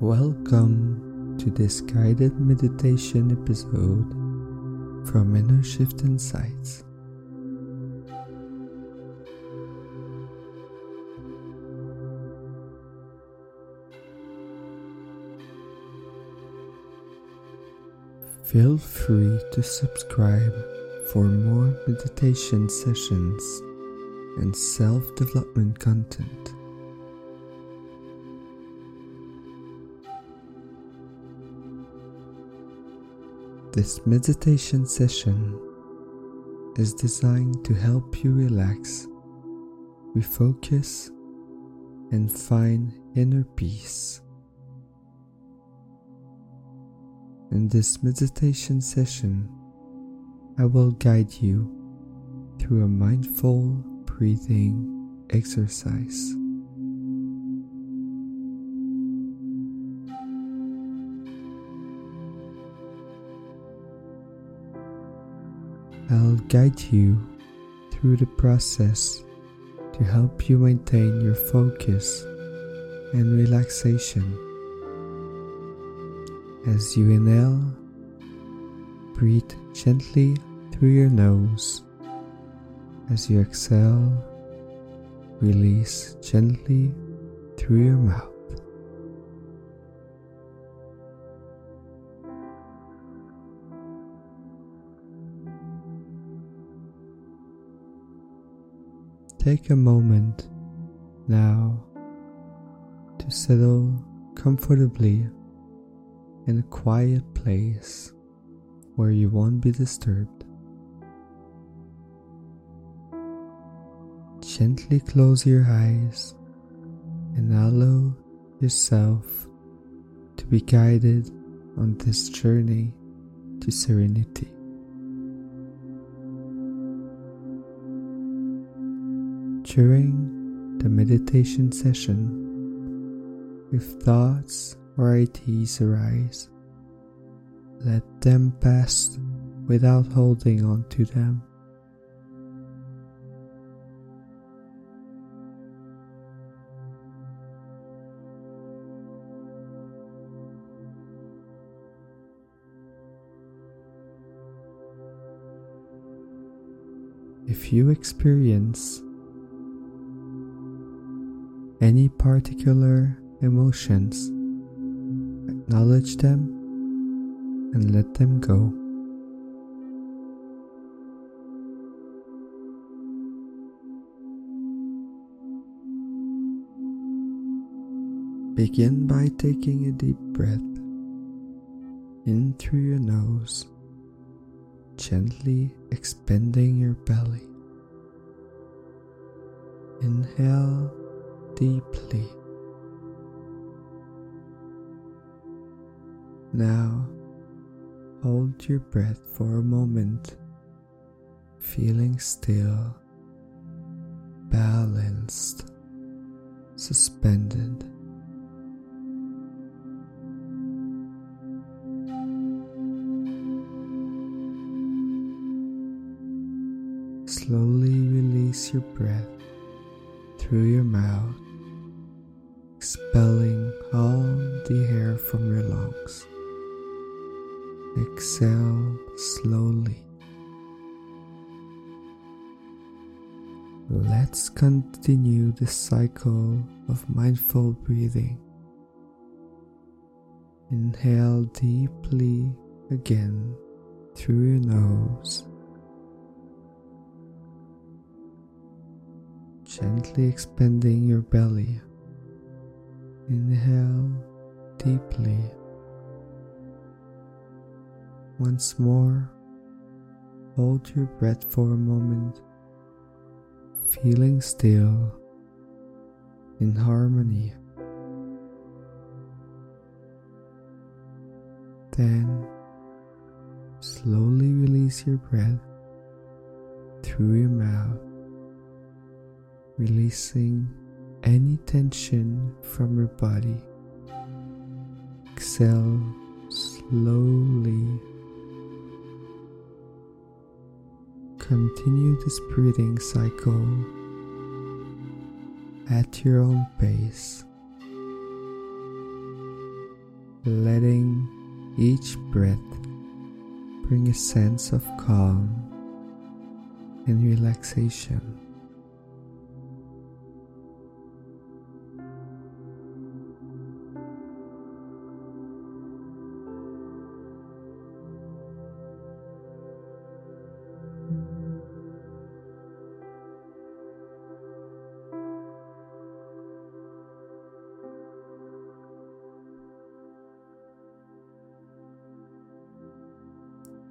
Welcome to this guided meditation episode from Inner Shift Insights. Feel free to subscribe for more meditation sessions and self development content. This meditation session is designed to help you relax, refocus, and find inner peace. In this meditation session, I will guide you through a mindful breathing exercise. I'll guide you through the process to help you maintain your focus and relaxation. As you inhale, breathe gently through your nose. As you exhale, release gently through your mouth. Take a moment now to settle comfortably in a quiet place where you won't be disturbed. Gently close your eyes and allow yourself to be guided on this journey to serenity. During the meditation session, if thoughts or ideas arise, let them pass without holding on to them. If you experience any particular emotions, acknowledge them and let them go. Begin by taking a deep breath in through your nose, gently expanding your belly. Inhale deeply. Now, hold your breath for a moment, feeling still, balanced, suspended. Slowly release your breath through your mouth, expelling all the air from your lungs. Exhale slowly. Let's continue the cycle of mindful breathing. Inhale deeply again through your nose. Gently expanding your belly. Inhale deeply. Once more, hold your breath for a moment, feeling still in harmony. Then, slowly release your breath through your mouth, releasing any tension from your body. Exhale slowly Continue this breathing cycle at your own pace. letting each breath bring a sense of calm and relaxation.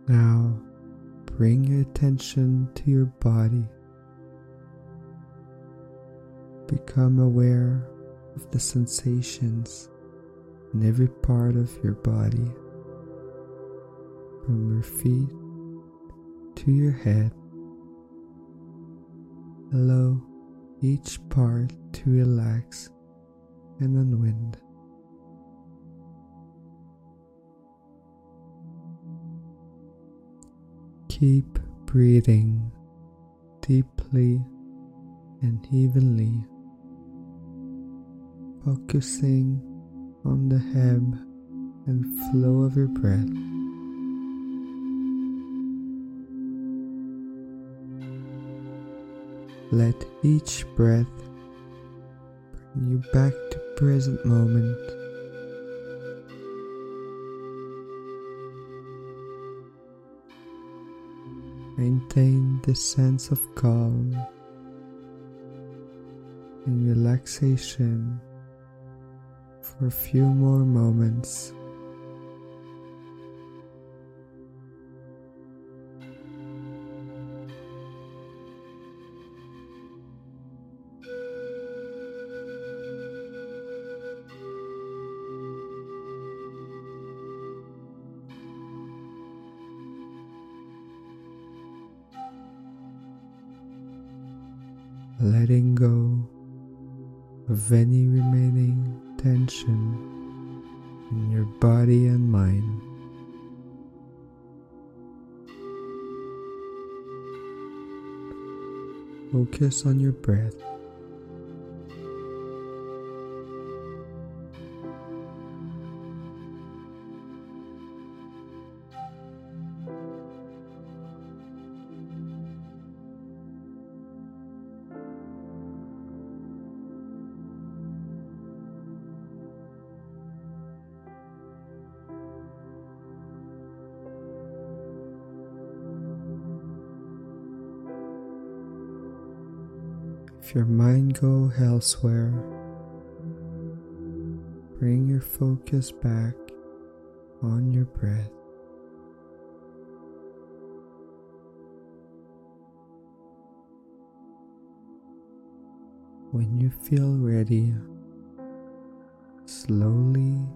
Now bring your attention to your body. Become aware of the sensations in every part of your body, from your feet to your head. Allow each part to relax and unwind. Keep breathing deeply and evenly, focusing on the ebb and flow of your breath. Let each breath bring you back to present moment Maintain the sense of calm and relaxation for a few more moments. Letting go of any remaining tension in your body and mind. Focus on your breath. If your mind go elsewhere, bring your focus back on your breath. When you feel ready, slowly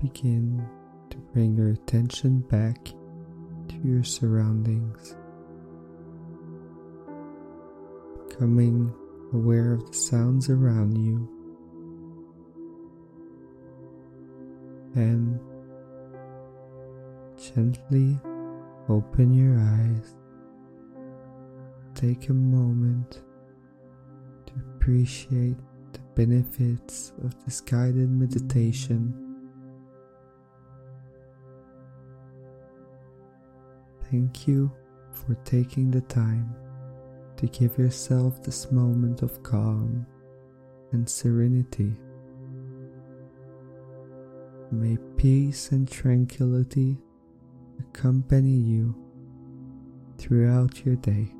begin to bring your attention back to your surroundings, becoming aware of the sounds around you, and gently open your eyes. Take a moment to appreciate the benefits of this guided meditation. Thank you for taking the time to give yourself this moment of calm and serenity. May peace and tranquility accompany you throughout your day.